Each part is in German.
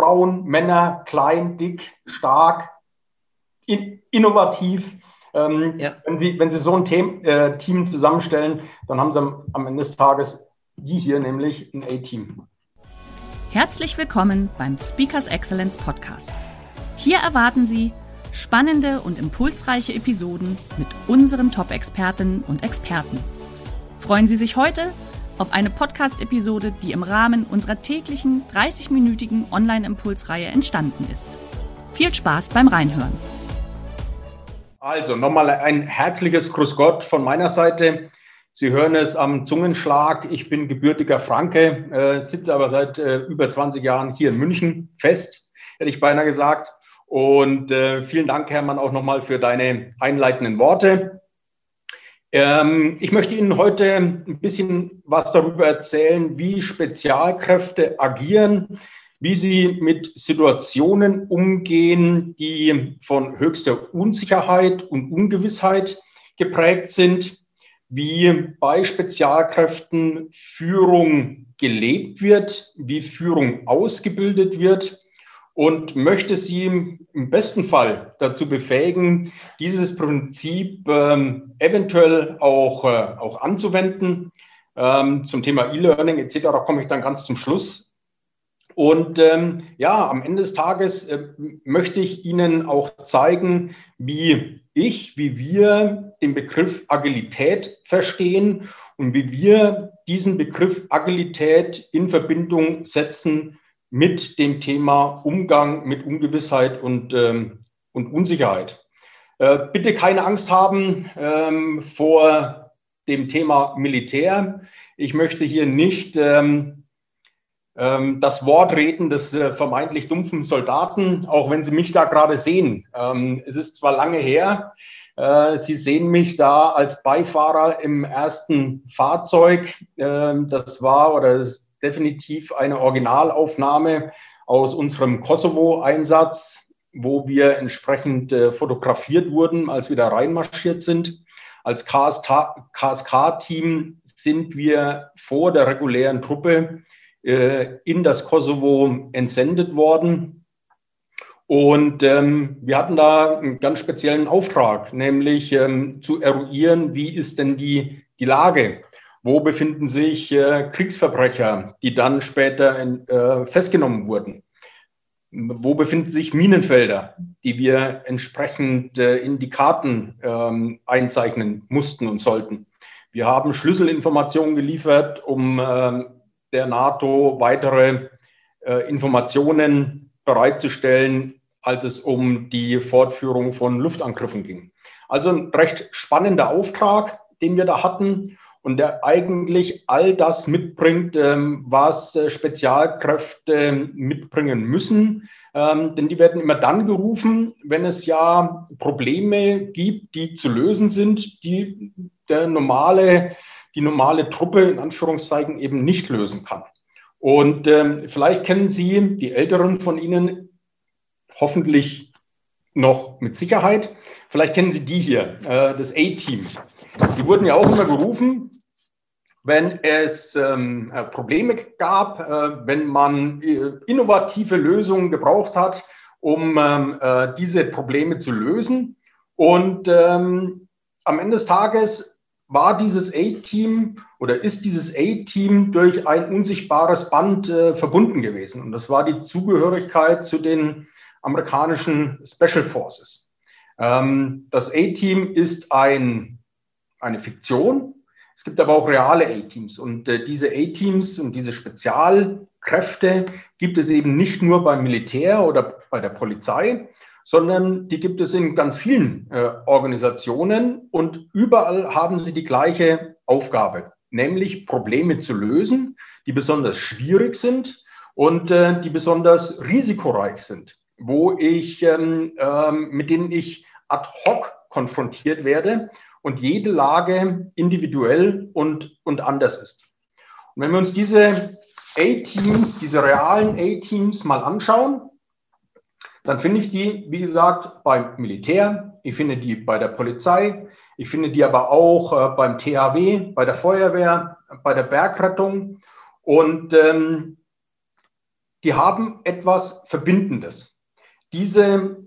Frauen, Männer, klein, dick, stark, in, innovativ. Ähm, ja. wenn, Sie, wenn Sie so ein Team, äh, Team zusammenstellen, dann haben Sie am, am Ende des Tages die hier, nämlich ein A-Team. Herzlich willkommen beim Speakers Excellence Podcast. Hier erwarten Sie spannende und impulsreiche Episoden mit unseren Top-Expertinnen und Experten. Freuen Sie sich heute auf eine Podcast-Episode, die im Rahmen unserer täglichen 30-minütigen Online-Impulsreihe entstanden ist. Viel Spaß beim Reinhören. Also nochmal ein herzliches Grüß Gott von meiner Seite. Sie hören es am Zungenschlag. Ich bin gebürtiger Franke, äh, sitze aber seit äh, über 20 Jahren hier in München fest, hätte ich beinahe gesagt. Und äh, vielen Dank, Hermann, auch nochmal für deine einleitenden Worte. Ähm, ich möchte Ihnen heute ein bisschen was darüber erzählen, wie Spezialkräfte agieren, wie sie mit Situationen umgehen, die von höchster Unsicherheit und Ungewissheit geprägt sind, wie bei Spezialkräften Führung gelebt wird, wie Führung ausgebildet wird und möchte Sie im besten Fall dazu befähigen, dieses Prinzip ähm, eventuell auch, äh, auch anzuwenden. Ähm, zum Thema E-Learning etc. komme ich dann ganz zum Schluss. Und ähm, ja, am Ende des Tages äh, möchte ich Ihnen auch zeigen, wie ich, wie wir den Begriff Agilität verstehen und wie wir diesen Begriff Agilität in Verbindung setzen mit dem Thema Umgang mit Ungewissheit und, ähm, und Unsicherheit. Äh, bitte keine Angst haben ähm, vor dem Thema Militär. Ich möchte hier nicht ähm, ähm, das Wort reden des äh, vermeintlich dumpfen Soldaten, auch wenn Sie mich da gerade sehen. Ähm, es ist zwar lange her, äh, Sie sehen mich da als Beifahrer im ersten Fahrzeug. Ähm, das war oder ist definitiv eine Originalaufnahme aus unserem Kosovo-Einsatz, wo wir entsprechend äh, fotografiert wurden, als wir da reinmarschiert sind. Als KSK-Team sind wir vor der regulären Truppe äh, in das Kosovo entsendet worden. Und ähm, wir hatten da einen ganz speziellen Auftrag, nämlich ähm, zu eruieren, wie ist denn die, die Lage wo befinden sich äh, Kriegsverbrecher, die dann später in, äh, festgenommen wurden? Wo befinden sich Minenfelder, die wir entsprechend äh, in die Karten ähm, einzeichnen mussten und sollten? Wir haben Schlüsselinformationen geliefert, um ähm, der NATO weitere äh, Informationen bereitzustellen, als es um die Fortführung von Luftangriffen ging. Also ein recht spannender Auftrag, den wir da hatten und der eigentlich all das mitbringt, ähm, was äh, Spezialkräfte mitbringen müssen. Ähm, denn die werden immer dann gerufen, wenn es ja Probleme gibt, die zu lösen sind, die der normale, die normale Truppe in Anführungszeichen eben nicht lösen kann. Und ähm, vielleicht kennen Sie die Älteren von Ihnen hoffentlich noch mit Sicherheit. Vielleicht kennen Sie die hier, äh, das A-Team. Die wurden ja auch immer gerufen, wenn es ähm, äh, Probleme gab, äh, wenn man äh, innovative Lösungen gebraucht hat, um ähm, äh, diese Probleme zu lösen. Und ähm, am Ende des Tages war dieses A-Team oder ist dieses A-Team durch ein unsichtbares Band äh, verbunden gewesen. Und das war die Zugehörigkeit zu den amerikanischen Special Forces. Ähm, das A-Team ist ein, eine Fiktion, es gibt aber auch reale A-Teams. Und äh, diese A-Teams und diese Spezialkräfte gibt es eben nicht nur beim Militär oder bei der Polizei, sondern die gibt es in ganz vielen äh, Organisationen und überall haben sie die gleiche Aufgabe, nämlich Probleme zu lösen, die besonders schwierig sind und äh, die besonders risikoreich sind, wo ich, ähm, ähm, mit denen ich ad hoc konfrontiert werde und jede Lage individuell und, und anders ist. Und wenn wir uns diese A-Teams, diese realen A-Teams mal anschauen, dann finde ich die, wie gesagt, beim Militär, ich finde die bei der Polizei, ich finde die aber auch äh, beim THW, bei der Feuerwehr, bei der Bergrettung. Und ähm, die haben etwas Verbindendes. Diese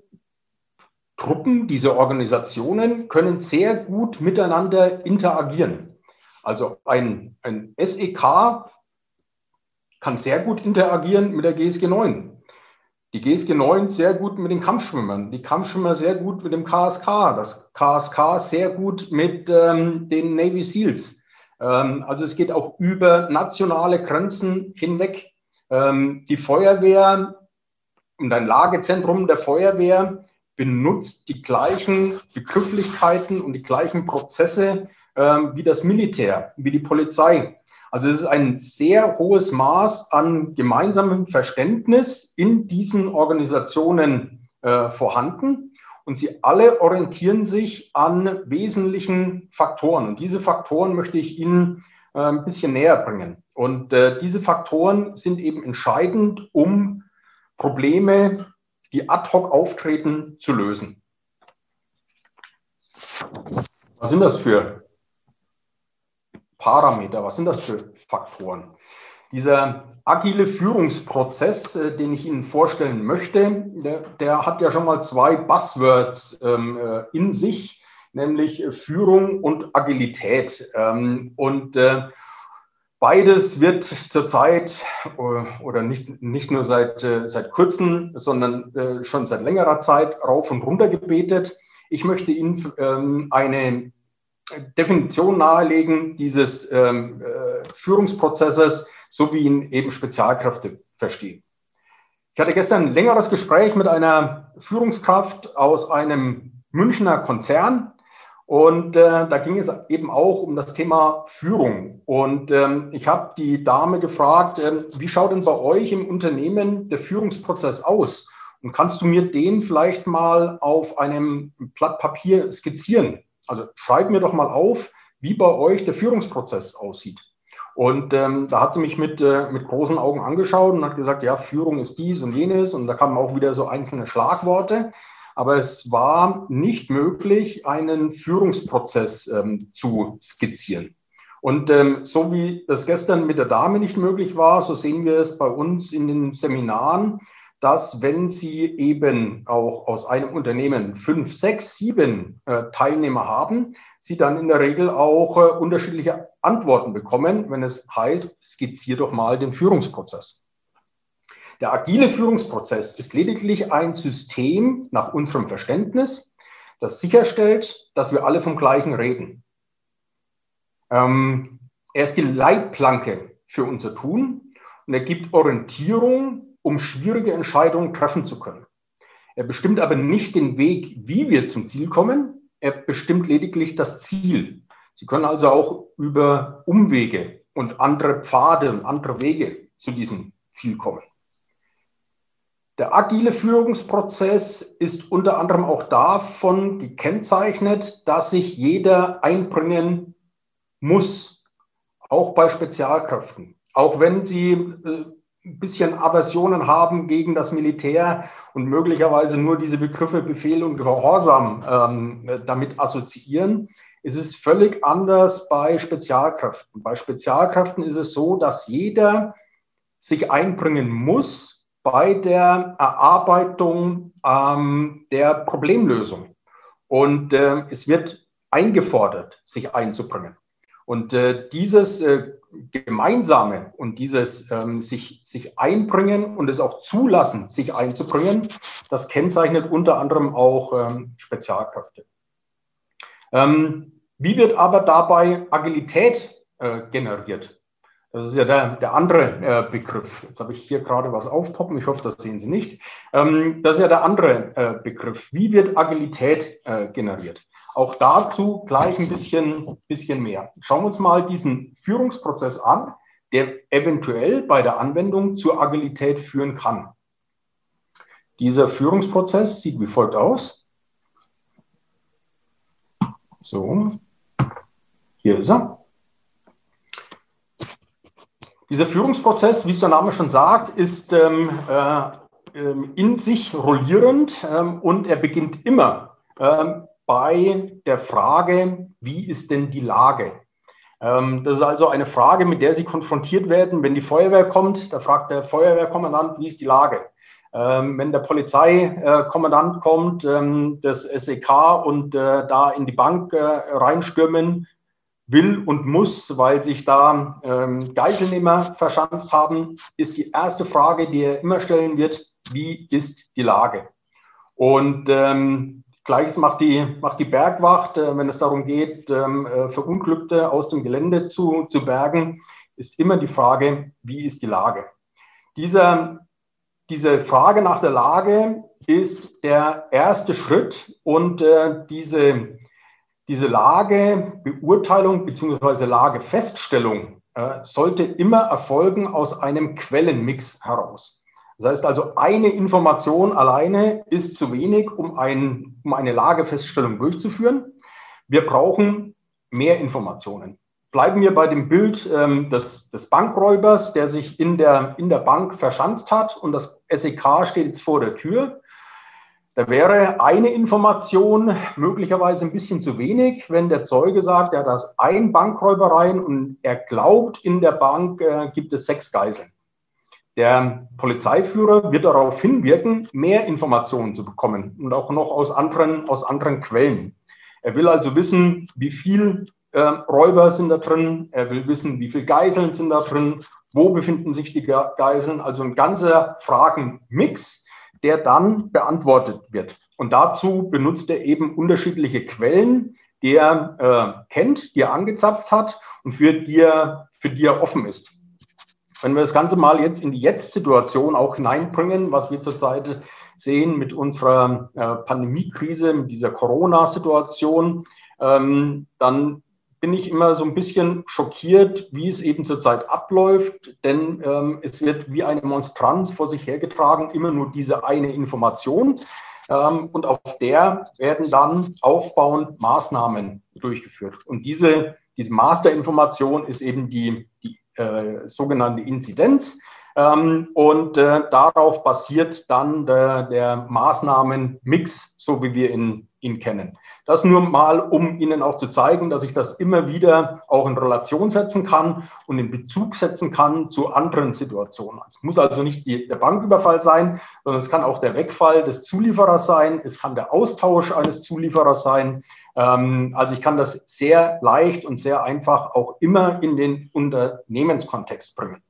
Truppen, diese Organisationen können sehr gut miteinander interagieren. Also ein, ein SEK kann sehr gut interagieren mit der GSG 9. Die GSG 9 sehr gut mit den Kampfschwimmern, die Kampfschwimmer sehr gut mit dem KSK, das KSK sehr gut mit ähm, den Navy SEALs. Ähm, also es geht auch über nationale Grenzen hinweg. Ähm, die Feuerwehr und ein Lagezentrum der Feuerwehr benutzt die gleichen Begrifflichkeiten und die gleichen Prozesse ähm, wie das Militär, wie die Polizei. Also es ist ein sehr hohes Maß an gemeinsamem Verständnis in diesen Organisationen äh, vorhanden. Und sie alle orientieren sich an wesentlichen Faktoren. Und diese Faktoren möchte ich Ihnen äh, ein bisschen näher bringen. Und äh, diese Faktoren sind eben entscheidend, um Probleme die ad hoc auftreten, zu lösen. Was sind das für Parameter? Was sind das für Faktoren? Dieser agile Führungsprozess, äh, den ich Ihnen vorstellen möchte, der, der hat ja schon mal zwei Buzzwords ähm, äh, in sich, nämlich Führung und Agilität. Ähm, und äh, Beides wird zurzeit äh, oder nicht, nicht nur seit, äh, seit kurzem, sondern äh, schon seit längerer Zeit rauf und runter gebetet. Ich möchte Ihnen ähm, eine Definition nahelegen dieses ähm, Führungsprozesses, so wie ihn eben Spezialkräfte verstehen. Ich hatte gestern ein längeres Gespräch mit einer Führungskraft aus einem Münchner Konzern, und äh, da ging es eben auch um das Thema Führung. Und ähm, ich habe die Dame gefragt, äh, wie schaut denn bei euch im Unternehmen der Führungsprozess aus? Und kannst du mir den vielleicht mal auf einem Blatt Papier skizzieren? Also schreib mir doch mal auf, wie bei euch der Führungsprozess aussieht. Und ähm, da hat sie mich mit, äh, mit großen Augen angeschaut und hat gesagt, ja, Führung ist dies und jenes. Und da kamen auch wieder so einzelne Schlagworte. Aber es war nicht möglich, einen Führungsprozess ähm, zu skizzieren. Und ähm, so wie das gestern mit der Dame nicht möglich war, so sehen wir es bei uns in den Seminaren, dass wenn Sie eben auch aus einem Unternehmen fünf, sechs, sieben äh, Teilnehmer haben, Sie dann in der Regel auch äh, unterschiedliche Antworten bekommen, wenn es heißt, skizziere doch mal den Führungsprozess. Der agile Führungsprozess ist lediglich ein System nach unserem Verständnis, das sicherstellt, dass wir alle vom Gleichen reden. Ähm, er ist die Leitplanke für unser Tun und er gibt Orientierung, um schwierige Entscheidungen treffen zu können. Er bestimmt aber nicht den Weg, wie wir zum Ziel kommen. Er bestimmt lediglich das Ziel. Sie können also auch über Umwege und andere Pfade und andere Wege zu diesem Ziel kommen. Der agile Führungsprozess ist unter anderem auch davon gekennzeichnet, dass sich jeder einbringen muss, auch bei Spezialkräften. Auch wenn sie äh, ein bisschen Aversionen haben gegen das Militär und möglicherweise nur diese Begriffe Befehl und Gehorsam ähm, damit assoziieren, ist es völlig anders bei Spezialkräften. Bei Spezialkräften ist es so, dass jeder sich einbringen muss, bei der Erarbeitung ähm, der Problemlösung. Und äh, es wird eingefordert, sich einzubringen. Und äh, dieses äh, Gemeinsame und dieses ähm, sich, sich einbringen und es auch zulassen, sich einzubringen, das kennzeichnet unter anderem auch ähm, Spezialkräfte. Ähm, wie wird aber dabei Agilität äh, generiert? Das ist ja der, der andere äh, Begriff. Jetzt habe ich hier gerade was aufpoppen. Ich hoffe, das sehen Sie nicht. Ähm, das ist ja der andere äh, Begriff. Wie wird Agilität äh, generiert? Auch dazu gleich ein bisschen, bisschen mehr. Schauen wir uns mal diesen Führungsprozess an, der eventuell bei der Anwendung zur Agilität führen kann. Dieser Führungsprozess sieht wie folgt aus. So, hier ist er. Dieser Führungsprozess, wie es der Name schon sagt, ist ähm, äh, ähm, in sich rollierend ähm, und er beginnt immer ähm, bei der Frage, wie ist denn die Lage? Ähm, das ist also eine Frage, mit der Sie konfrontiert werden, wenn die Feuerwehr kommt. Da fragt der Feuerwehrkommandant, wie ist die Lage? Ähm, wenn der Polizeikommandant kommt, das SEK und äh, da in die Bank äh, reinstürmen will und muss, weil sich da ähm, Geiselnehmer verschanzt haben, ist die erste Frage, die er immer stellen wird, wie ist die Lage? Und ähm, Gleiches macht die, macht die Bergwacht, äh, wenn es darum geht, ähm, äh, Verunglückte aus dem Gelände zu, zu bergen, ist immer die Frage, wie ist die Lage? Dieser diese Frage nach der Lage ist der erste Schritt und äh, diese, diese Lagebeurteilung bzw. Lagefeststellung äh, sollte immer erfolgen aus einem Quellenmix heraus. Das heißt also, eine Information alleine ist zu wenig, um, ein, um eine Lagefeststellung durchzuführen. Wir brauchen mehr Informationen. Bleiben wir bei dem Bild ähm, des, des Bankräubers, der sich in der, in der Bank verschanzt hat und das SEK steht jetzt vor der Tür. Da wäre eine Information möglicherweise ein bisschen zu wenig, wenn der Zeuge sagt, da ist ein Bankräuber rein und er glaubt, in der Bank äh, gibt es sechs Geiseln. Der Polizeiführer wird darauf hinwirken, mehr Informationen zu bekommen und auch noch aus anderen, aus anderen Quellen. Er will also wissen, wie viel äh, Räuber sind da drin. Er will wissen, wie viele Geiseln sind da drin. Wo befinden sich die Geiseln? Also ein ganzer Fragenmix, der dann beantwortet wird. Und dazu benutzt er eben unterschiedliche Quellen, die er äh, kennt, die er angezapft hat und für die er, für die er offen ist. Wenn wir das Ganze mal jetzt in die Jetzt-Situation auch hineinbringen, was wir zurzeit sehen mit unserer äh, Pandemiekrise, mit dieser Corona-Situation, ähm, dann bin ich immer so ein bisschen schockiert, wie es eben zurzeit abläuft, denn ähm, es wird wie eine Monstranz vor sich hergetragen, immer nur diese eine Information. Ähm, und auf der werden dann aufbauend Maßnahmen durchgeführt. Und diese, diese Masterinformation ist eben die, die äh, sogenannte Inzidenz. Ähm, und äh, darauf basiert dann der, der Maßnahmenmix, so wie wir ihn, ihn kennen. Das nur mal, um Ihnen auch zu zeigen, dass ich das immer wieder auch in Relation setzen kann und in Bezug setzen kann zu anderen Situationen. Es muss also nicht die, der Banküberfall sein, sondern es kann auch der Wegfall des Zulieferers sein. Es kann der Austausch eines Zulieferers sein. Ähm, also ich kann das sehr leicht und sehr einfach auch immer in den Unternehmenskontext bringen.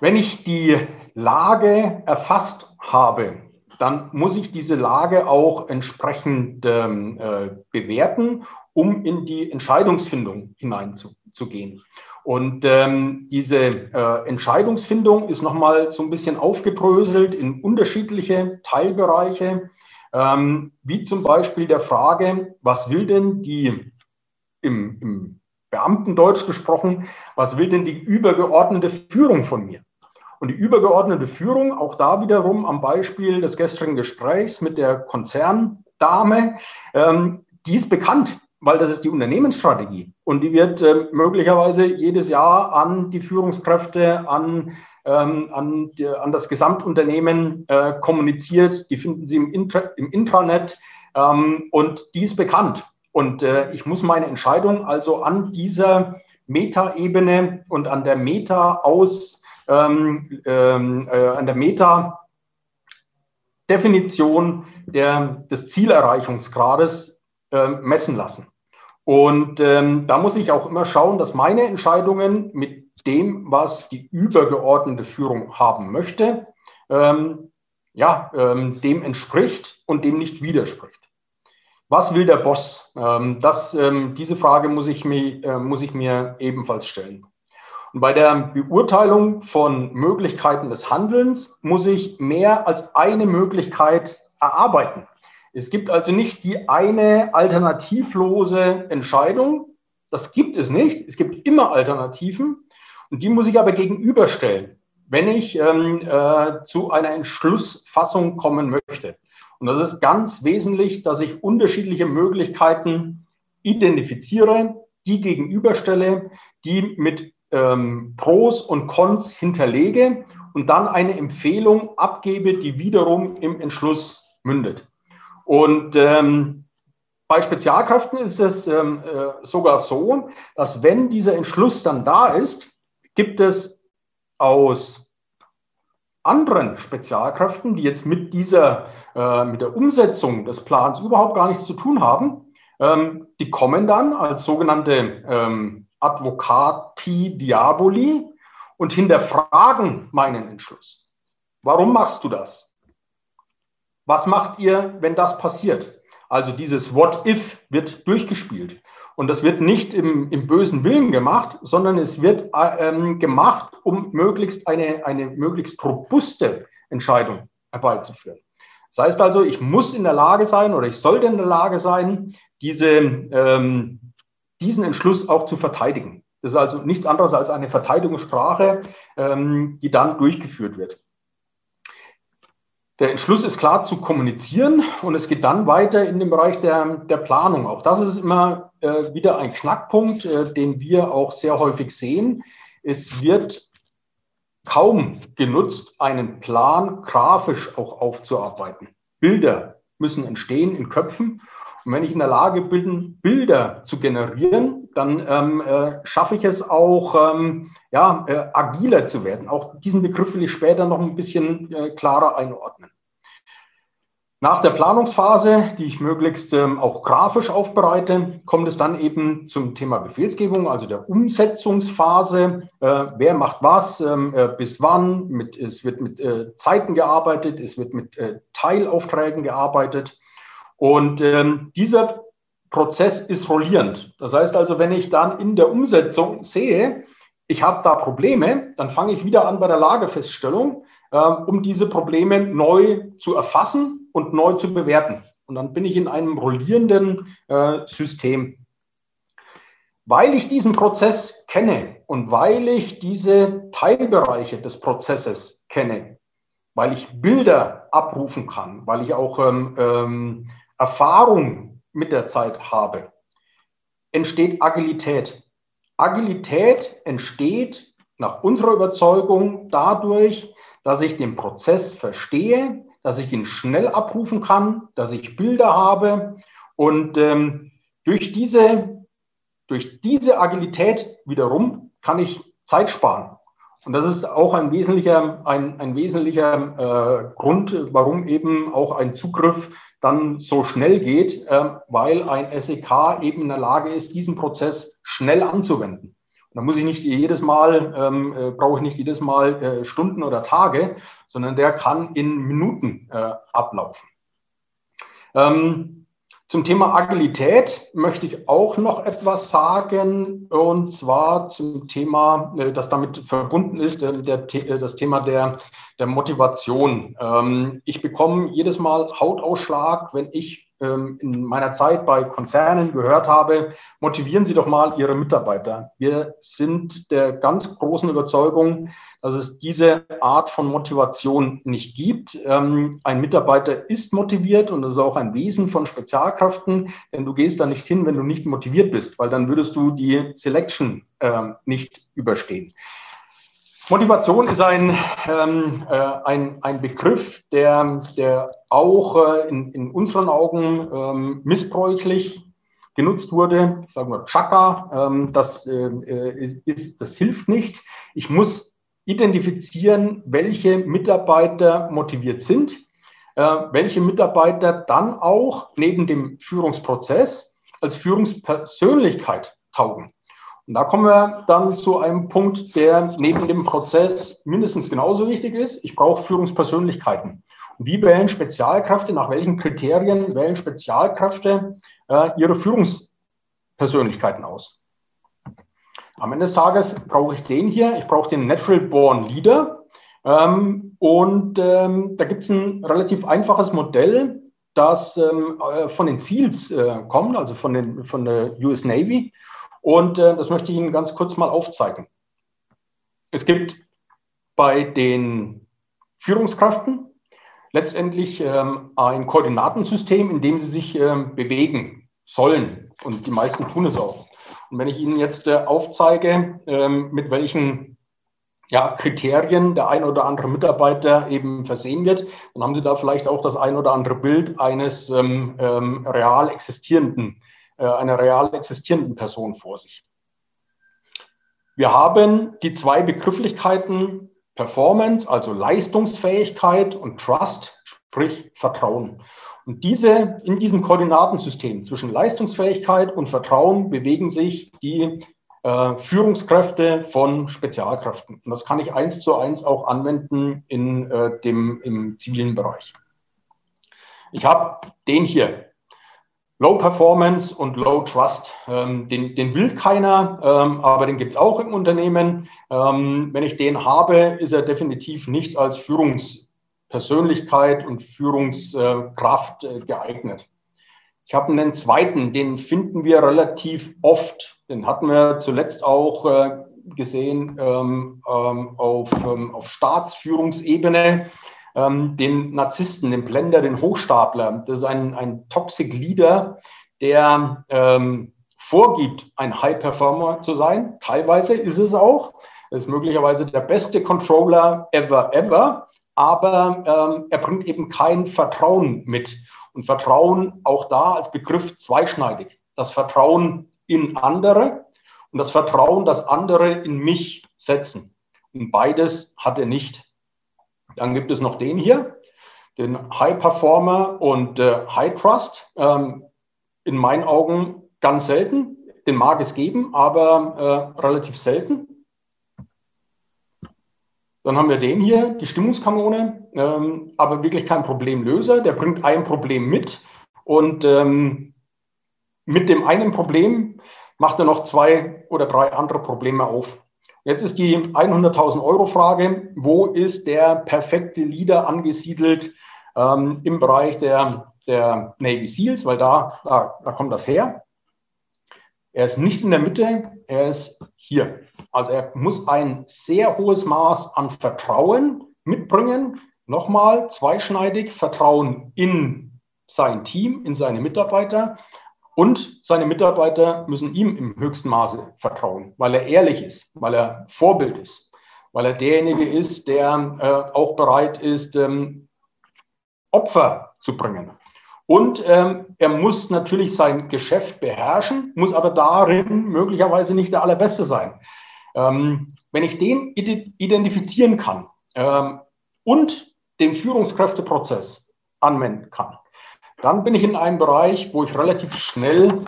Wenn ich die Lage erfasst habe, dann muss ich diese Lage auch entsprechend ähm, äh, bewerten, um in die Entscheidungsfindung hineinzugehen. Und ähm, diese äh, Entscheidungsfindung ist nochmal so ein bisschen aufgedröselt in unterschiedliche Teilbereiche, ähm, wie zum Beispiel der Frage, was will denn die im, im Beamtendeutsch gesprochen, was will denn die übergeordnete Führung von mir? Und die übergeordnete Führung, auch da wiederum am Beispiel des gestrigen Gesprächs mit der Konzerndame, ähm, die ist bekannt, weil das ist die Unternehmensstrategie. Und die wird äh, möglicherweise jedes Jahr an die Führungskräfte, an, ähm, an, die, an das Gesamtunternehmen äh, kommuniziert. Die finden Sie im, Intra im Intranet ähm, und die ist bekannt. Und äh, ich muss meine Entscheidung also an dieser Metaebene und an der Meta-Aus- ähm, ähm, äh, an der Meta-Definition des Zielerreichungsgrades äh, messen lassen. Und ähm, da muss ich auch immer schauen, dass meine Entscheidungen mit dem, was die übergeordnete Führung haben möchte, ähm, ja, ähm, dem entspricht und dem nicht widerspricht. Was will der Boss? Ähm, das, ähm, diese Frage muss ich, mir, äh, muss ich mir ebenfalls stellen. Und bei der Beurteilung von Möglichkeiten des Handelns muss ich mehr als eine Möglichkeit erarbeiten. Es gibt also nicht die eine alternativlose Entscheidung, Das gibt es nicht. Es gibt immer Alternativen und die muss ich aber gegenüberstellen, wenn ich ähm, äh, zu einer Entschlussfassung kommen möchte. Und das ist ganz wesentlich, dass ich unterschiedliche Möglichkeiten identifiziere, die gegenüberstelle, die mit ähm, Pros und Cons hinterlege und dann eine Empfehlung abgebe, die wiederum im Entschluss mündet. Und ähm, bei Spezialkräften ist es ähm, äh, sogar so, dass wenn dieser Entschluss dann da ist, gibt es aus anderen Spezialkräften, die jetzt mit dieser, äh, mit der Umsetzung des Plans überhaupt gar nichts zu tun haben, ähm, die kommen dann als sogenannte ähm, Advocati Diaboli und hinterfragen meinen Entschluss. Warum machst du das? Was macht ihr, wenn das passiert? Also dieses What if wird durchgespielt. Und das wird nicht im, im bösen Willen gemacht, sondern es wird ähm, gemacht, um möglichst eine, eine möglichst robuste Entscheidung herbeizuführen. Das heißt also, ich muss in der Lage sein oder ich sollte in der Lage sein, diese, ähm, diesen Entschluss auch zu verteidigen. Das ist also nichts anderes als eine Verteidigungssprache, ähm, die dann durchgeführt wird. Der Entschluss ist klar zu kommunizieren und es geht dann weiter in den Bereich der, der Planung. Auch das ist immer äh, wieder ein Knackpunkt, äh, den wir auch sehr häufig sehen. Es wird kaum genutzt, einen Plan grafisch auch aufzuarbeiten. Bilder müssen entstehen in Köpfen und wenn ich in der Lage bin, Bilder zu generieren, dann ähm, äh, schaffe ich es auch, ähm, ja, äh, agiler zu werden. Auch diesen Begriff will ich später noch ein bisschen äh, klarer einordnen. Nach der Planungsphase, die ich möglichst ähm, auch grafisch aufbereite, kommt es dann eben zum Thema Befehlsgebung, also der Umsetzungsphase. Äh, wer macht was, ähm, äh, bis wann? Mit, es wird mit äh, Zeiten gearbeitet, es wird mit äh, Teilaufträgen gearbeitet. Und ähm, dieser Prozess ist rollierend. Das heißt also, wenn ich dann in der Umsetzung sehe, ich habe da Probleme, dann fange ich wieder an bei der Lagefeststellung, äh, um diese Probleme neu zu erfassen und neu zu bewerten. Und dann bin ich in einem rollierenden äh, System. Weil ich diesen Prozess kenne und weil ich diese Teilbereiche des Prozesses kenne, weil ich Bilder abrufen kann, weil ich auch ähm, ähm, Erfahrung mit der Zeit habe, entsteht Agilität. Agilität entsteht nach unserer Überzeugung dadurch, dass ich den Prozess verstehe, dass ich ihn schnell abrufen kann, dass ich Bilder habe und ähm, durch, diese, durch diese Agilität wiederum kann ich Zeit sparen. Und das ist auch ein wesentlicher, ein, ein wesentlicher äh, Grund, warum eben auch ein Zugriff dann so schnell geht, äh, weil ein SEK eben in der Lage ist, diesen Prozess schnell anzuwenden. Da muss ich nicht jedes Mal, ähm, äh, brauche ich nicht jedes Mal äh, Stunden oder Tage, sondern der kann in Minuten äh, ablaufen. Ähm, zum Thema Agilität möchte ich auch noch etwas sagen, und zwar zum Thema, äh, das damit verbunden ist, äh, der, äh, das Thema der, der Motivation. Ähm, ich bekomme jedes Mal Hautausschlag, wenn ich ähm, in meiner Zeit bei Konzernen gehört habe, motivieren Sie doch mal Ihre Mitarbeiter. Wir sind der ganz großen Überzeugung, dass es diese Art von Motivation nicht gibt. Ähm, ein Mitarbeiter ist motiviert und das ist auch ein Wesen von Spezialkräften, denn du gehst da nicht hin, wenn du nicht motiviert bist, weil dann würdest du die Selection ähm, nicht überstehen. Motivation ist ein, ähm, äh, ein, ein Begriff, der, der auch äh, in, in unseren Augen ähm, missbräuchlich genutzt wurde. Sagen wir Chaka, ähm, das, äh, äh ist, das hilft nicht. Ich muss identifizieren, welche Mitarbeiter motiviert sind, äh, welche Mitarbeiter dann auch neben dem Führungsprozess als Führungspersönlichkeit taugen. Und da kommen wir dann zu einem Punkt, der neben dem Prozess mindestens genauso wichtig ist. Ich brauche Führungspersönlichkeiten. Und wie wählen Spezialkräfte, nach welchen Kriterien wählen Spezialkräfte äh, ihre Führungspersönlichkeiten aus? Am Ende des Tages brauche ich den hier. Ich brauche den Natural Born Leader. Ähm, und ähm, da gibt es ein relativ einfaches Modell, das ähm, äh, von den Ziels äh, kommt, also von, den, von der US Navy. Und äh, das möchte ich Ihnen ganz kurz mal aufzeigen. Es gibt bei den Führungskräften letztendlich ähm, ein Koordinatensystem, in dem sie sich ähm, bewegen sollen. Und die meisten tun es auch. Und wenn ich Ihnen jetzt äh, aufzeige, ähm, mit welchen ja, Kriterien der ein oder andere Mitarbeiter eben versehen wird, dann haben Sie da vielleicht auch das ein oder andere Bild eines ähm, ähm, real existierenden, äh, einer real existierenden Person vor sich. Wir haben die zwei Begrifflichkeiten Performance, also Leistungsfähigkeit und Trust, sprich Vertrauen. Und diese, in diesem Koordinatensystem zwischen Leistungsfähigkeit und Vertrauen bewegen sich die äh, Führungskräfte von Spezialkräften. Und das kann ich eins zu eins auch anwenden in äh, dem, im zivilen Bereich. Ich habe den hier, Low Performance und Low Trust. Ähm, den, den will keiner, ähm, aber den gibt es auch im Unternehmen. Ähm, wenn ich den habe, ist er definitiv nicht als Führungspersönlichkeit und Führungskraft äh, geeignet. Ich habe einen zweiten, den finden wir relativ oft. Den hatten wir zuletzt auch äh, gesehen ähm, ähm, auf, ähm, auf Staatsführungsebene den Narzissten, den Blender, den Hochstapler. Das ist ein, ein Toxic Leader, der vorgibt, ein High Performer zu sein. Teilweise ist es auch. Er ist möglicherweise der beste Controller ever, ever. Aber ähm, er bringt eben kein Vertrauen mit. Und Vertrauen auch da als Begriff zweischneidig. Das Vertrauen in andere und das Vertrauen, dass andere in mich setzen. Und beides hat er nicht. Dann gibt es noch den hier, den High Performer und äh, High Trust. Ähm, in meinen Augen ganz selten. Den mag es geben, aber äh, relativ selten. Dann haben wir den hier, die Stimmungskanone, ähm, aber wirklich kein Problemlöser. Der bringt ein Problem mit und ähm, mit dem einen Problem macht er noch zwei oder drei andere Probleme auf. Jetzt ist die 100.000 Euro Frage, wo ist der perfekte Leader angesiedelt ähm, im Bereich der, der Navy SEALs, weil da, da, da kommt das her. Er ist nicht in der Mitte, er ist hier. Also er muss ein sehr hohes Maß an Vertrauen mitbringen. Nochmal zweischneidig, Vertrauen in sein Team, in seine Mitarbeiter, und seine Mitarbeiter müssen ihm im höchsten Maße vertrauen, weil er ehrlich ist, weil er Vorbild ist, weil er derjenige ist, der äh, auch bereit ist, ähm, Opfer zu bringen. Und ähm, er muss natürlich sein Geschäft beherrschen, muss aber darin möglicherweise nicht der Allerbeste sein. Ähm, wenn ich den identifizieren kann ähm, und den Führungskräfteprozess anwenden kann, dann bin ich in einem Bereich, wo ich relativ schnell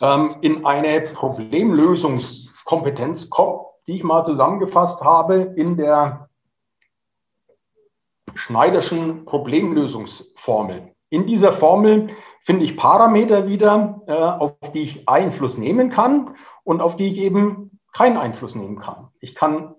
ähm, in eine Problemlösungskompetenz komme, die ich mal zusammengefasst habe in der Schneiderschen Problemlösungsformel. In dieser Formel finde ich Parameter wieder, äh, auf die ich Einfluss nehmen kann und auf die ich eben keinen Einfluss nehmen kann. Ich kann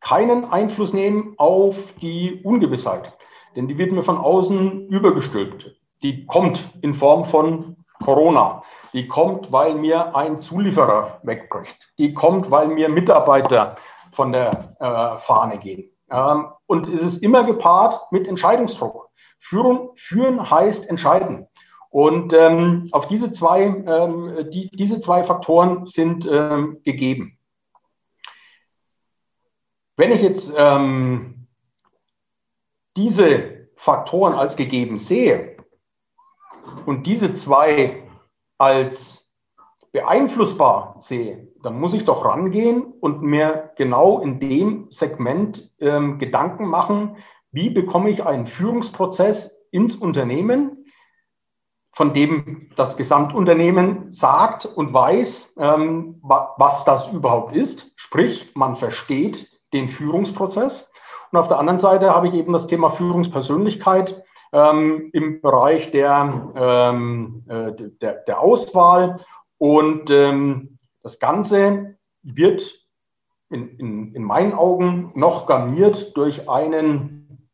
keinen Einfluss nehmen auf die Ungewissheit denn die wird mir von außen übergestülpt. Die kommt in Form von Corona. Die kommt, weil mir ein Zulieferer wegbricht. Die kommt, weil mir Mitarbeiter von der äh, Fahne gehen. Ähm, und es ist immer gepaart mit Entscheidungsdruck. Führen, führen heißt entscheiden. Und ähm, auf diese zwei, ähm, die, diese zwei Faktoren sind ähm, gegeben. Wenn ich jetzt ähm, diese Faktoren als gegeben sehe und diese zwei als beeinflussbar sehe, dann muss ich doch rangehen und mir genau in dem Segment ähm, Gedanken machen, wie bekomme ich einen Führungsprozess ins Unternehmen, von dem das Gesamtunternehmen sagt und weiß, ähm, was das überhaupt ist. Sprich, man versteht den Führungsprozess. Und auf der anderen Seite habe ich eben das Thema Führungspersönlichkeit ähm, im Bereich der, ähm, äh, der, der, Auswahl. Und ähm, das Ganze wird in, in, in meinen Augen noch garniert durch einen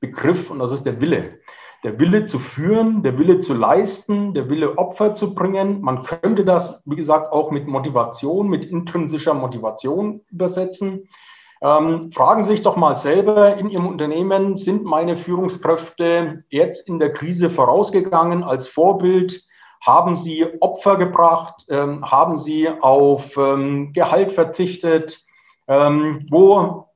Begriff, und das ist der Wille. der Wille zu führen, der Wille zu leisten, der Wille Opfer zu bringen. Man könnte das, wie gesagt, auch mit Motivation, mit intrinsischer Motivation übersetzen. Ähm, fragen Sie sich doch mal selber in Ihrem Unternehmen, sind meine Führungskräfte jetzt in der Krise vorausgegangen als Vorbild? Haben Sie Opfer gebracht? Ähm, haben Sie auf ähm, Gehalt verzichtet? Ähm, wo,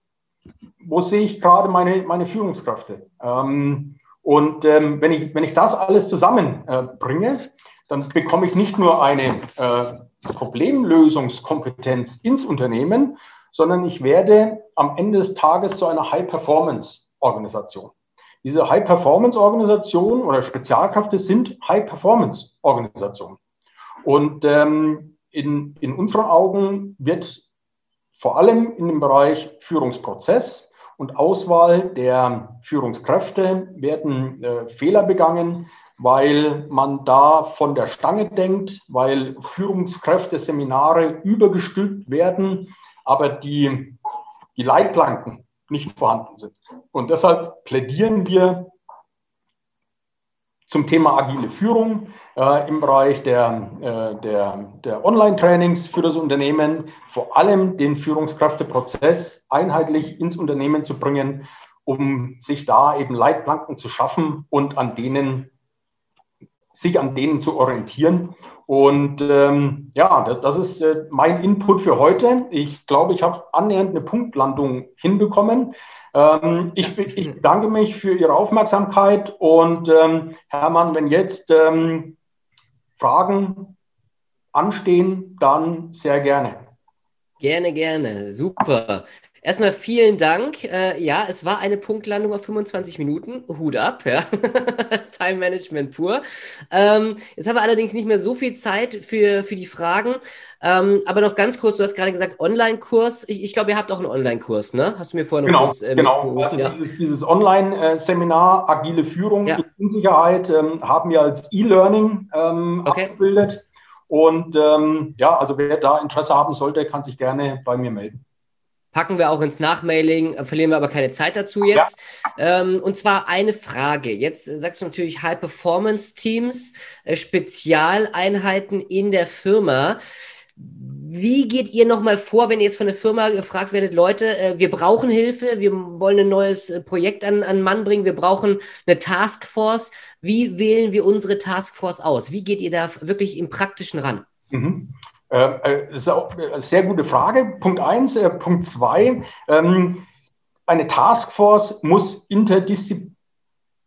wo sehe ich gerade meine, meine Führungskräfte? Ähm, und ähm, wenn, ich, wenn ich das alles zusammenbringe, äh, dann bekomme ich nicht nur eine äh, Problemlösungskompetenz ins Unternehmen, sondern ich werde am Ende des Tages zu einer High-Performance-Organisation. Diese High-Performance-Organisation oder Spezialkräfte sind High-Performance-Organisationen. Und ähm, in, in unseren Augen wird vor allem in dem Bereich Führungsprozess und Auswahl der Führungskräfte werden äh, Fehler begangen, weil man da von der Stange denkt, weil Führungskräfte-Seminare übergestülpt werden aber die, die Leitplanken nicht vorhanden sind. Und deshalb plädieren wir zum Thema agile Führung äh, im Bereich der, äh, der, der Online-Trainings für das Unternehmen, vor allem den Führungskräfteprozess einheitlich ins Unternehmen zu bringen, um sich da eben Leitplanken zu schaffen und an denen, sich an denen zu orientieren und ähm, ja, das, das ist äh, mein Input für heute. Ich glaube, ich habe annähernd eine Punktlandung hinbekommen. Ähm, ich, ich danke mich für Ihre Aufmerksamkeit und ähm, Hermann, wenn jetzt ähm, Fragen anstehen, dann sehr gerne. Gerne, gerne. Super. Erstmal vielen Dank. Äh, ja, es war eine Punktlandung auf 25 Minuten. Hut ab, ja. Time Management pur. Ähm, jetzt haben wir allerdings nicht mehr so viel Zeit für, für die Fragen. Ähm, aber noch ganz kurz, du hast gerade gesagt, Online-Kurs. Ich, ich glaube, ihr habt auch einen Online-Kurs, ne? Hast du mir vorher noch genau, was äh, Genau, also ja. dieses, dieses Online-Seminar Agile Führung ja. in Sicherheit ähm, haben wir als E-Learning ähm, okay. abgebildet. Und ähm, ja, also wer da Interesse haben sollte, kann sich gerne bei mir melden. Packen wir auch ins Nachmailing, äh, verlieren wir aber keine Zeit dazu jetzt. Ja. Ähm, und zwar eine Frage. Jetzt äh, sagst du natürlich High-Performance-Teams, äh, Spezialeinheiten in der Firma. Wie geht ihr nochmal vor, wenn ihr jetzt von der Firma gefragt werdet, Leute, äh, wir brauchen Hilfe, wir wollen ein neues Projekt an, an Mann bringen, wir brauchen eine Taskforce. Wie wählen wir unsere Taskforce aus? Wie geht ihr da wirklich im Praktischen ran? Mhm. Ähm, äh, das ist auch eine sehr gute Frage. Punkt eins. Äh, Punkt zwei. Ähm, eine Taskforce muss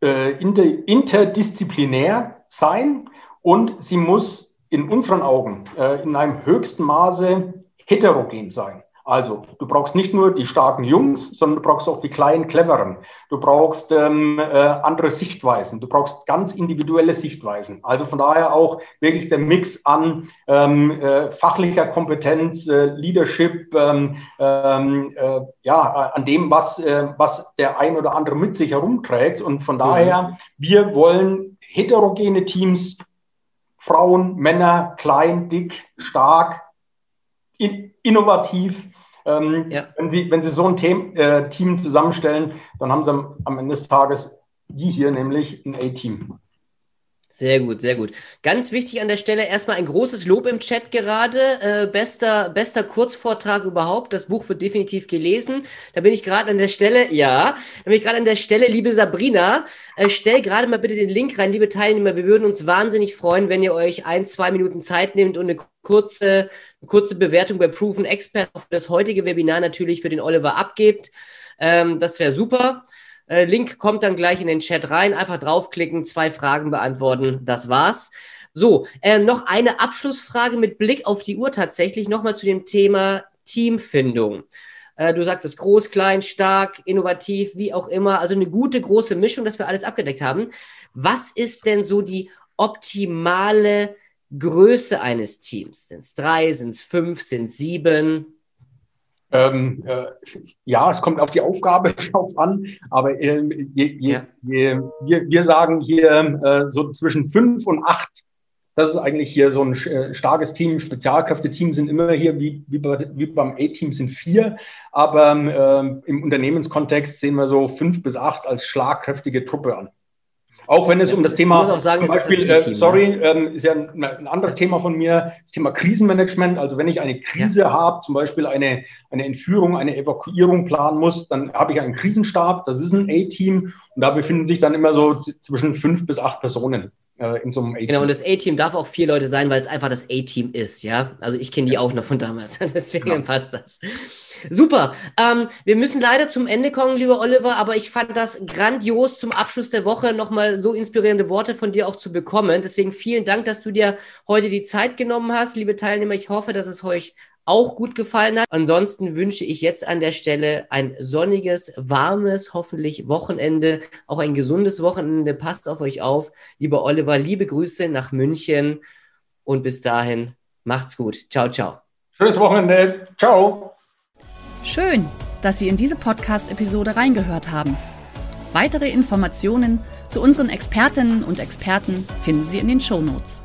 äh, inter interdisziplinär sein und sie muss in unseren Augen in einem höchsten Maße heterogen sein. Also, du brauchst nicht nur die starken Jungs, sondern du brauchst auch die kleinen, cleveren. Du brauchst ähm, äh, andere Sichtweisen. Du brauchst ganz individuelle Sichtweisen. Also von daher auch wirklich der Mix an ähm, äh, fachlicher Kompetenz, äh, Leadership, ähm, ähm äh, ja, an dem, was, äh, was der ein oder andere mit sich herumträgt. Und von daher, mhm. wir wollen heterogene Teams, Frauen, Männer, klein, dick, stark, innovativ ähm, ja. wenn, Sie, wenn Sie so ein Team, äh, Team zusammenstellen, dann haben Sie am, am Ende des Tages die hier nämlich ein A-Team. Sehr gut, sehr gut. Ganz wichtig an der Stelle erstmal ein großes Lob im Chat gerade. Äh, bester, bester Kurzvortrag überhaupt. Das Buch wird definitiv gelesen. Da bin ich gerade an der Stelle, ja, da bin ich gerade an der Stelle, liebe Sabrina, äh, stell gerade mal bitte den Link rein, liebe Teilnehmer. Wir würden uns wahnsinnig freuen, wenn ihr euch ein, zwei Minuten Zeit nehmt und eine kurze, eine kurze Bewertung bei Proven Expert auf das heutige Webinar natürlich für den Oliver abgebt. Ähm, das wäre super. Äh, Link kommt dann gleich in den Chat rein. Einfach draufklicken, zwei Fragen beantworten. Das war's. So, äh, noch eine Abschlussfrage mit Blick auf die Uhr tatsächlich nochmal zu dem Thema Teamfindung. Äh, du sagst es groß, klein, stark, innovativ, wie auch immer. Also eine gute, große Mischung, dass wir alles abgedeckt haben. Was ist denn so die optimale Größe eines Teams? Sind es drei, sind es fünf, sind es sieben? Ähm, äh, ja, es kommt auf die Aufgabe drauf an, aber äh, je, je, ja. je, wir, wir sagen hier äh, so zwischen fünf und acht. Das ist eigentlich hier so ein äh, starkes Team. Spezialkräfte-Team sind immer hier, wie, wie, bei, wie beim A-Team sind vier. Aber ähm, im Unternehmenskontext sehen wir so fünf bis acht als schlagkräftige Truppe an. Auch wenn es um das Thema, ich sagen, zum Beispiel, äh, sorry, ähm, ist ja ein, ein, anderes Thema von mir, das Thema Krisenmanagement. Also wenn ich eine Krise ja. habe, zum Beispiel eine, eine Entführung, eine Evakuierung planen muss, dann habe ich einen Krisenstab, das ist ein A-Team und da befinden sich dann immer so zwischen fünf bis acht Personen äh, in so einem A-Team. Genau, und das A-Team darf auch vier Leute sein, weil es einfach das A-Team ist, ja. Also ich kenne die auch noch von damals, deswegen ja. passt das. Super. Ähm, wir müssen leider zum Ende kommen, lieber Oliver, aber ich fand das grandios zum Abschluss der Woche nochmal so inspirierende Worte von dir auch zu bekommen. Deswegen vielen Dank, dass du dir heute die Zeit genommen hast, liebe Teilnehmer. Ich hoffe, dass es euch auch gut gefallen hat. Ansonsten wünsche ich jetzt an der Stelle ein sonniges, warmes, hoffentlich Wochenende, auch ein gesundes Wochenende. Passt auf euch auf. Lieber Oliver, liebe Grüße nach München und bis dahin macht's gut. Ciao, ciao. Schönes Wochenende. Ciao. Schön, dass Sie in diese Podcast-Episode reingehört haben. Weitere Informationen zu unseren Expertinnen und Experten finden Sie in den Show Notes.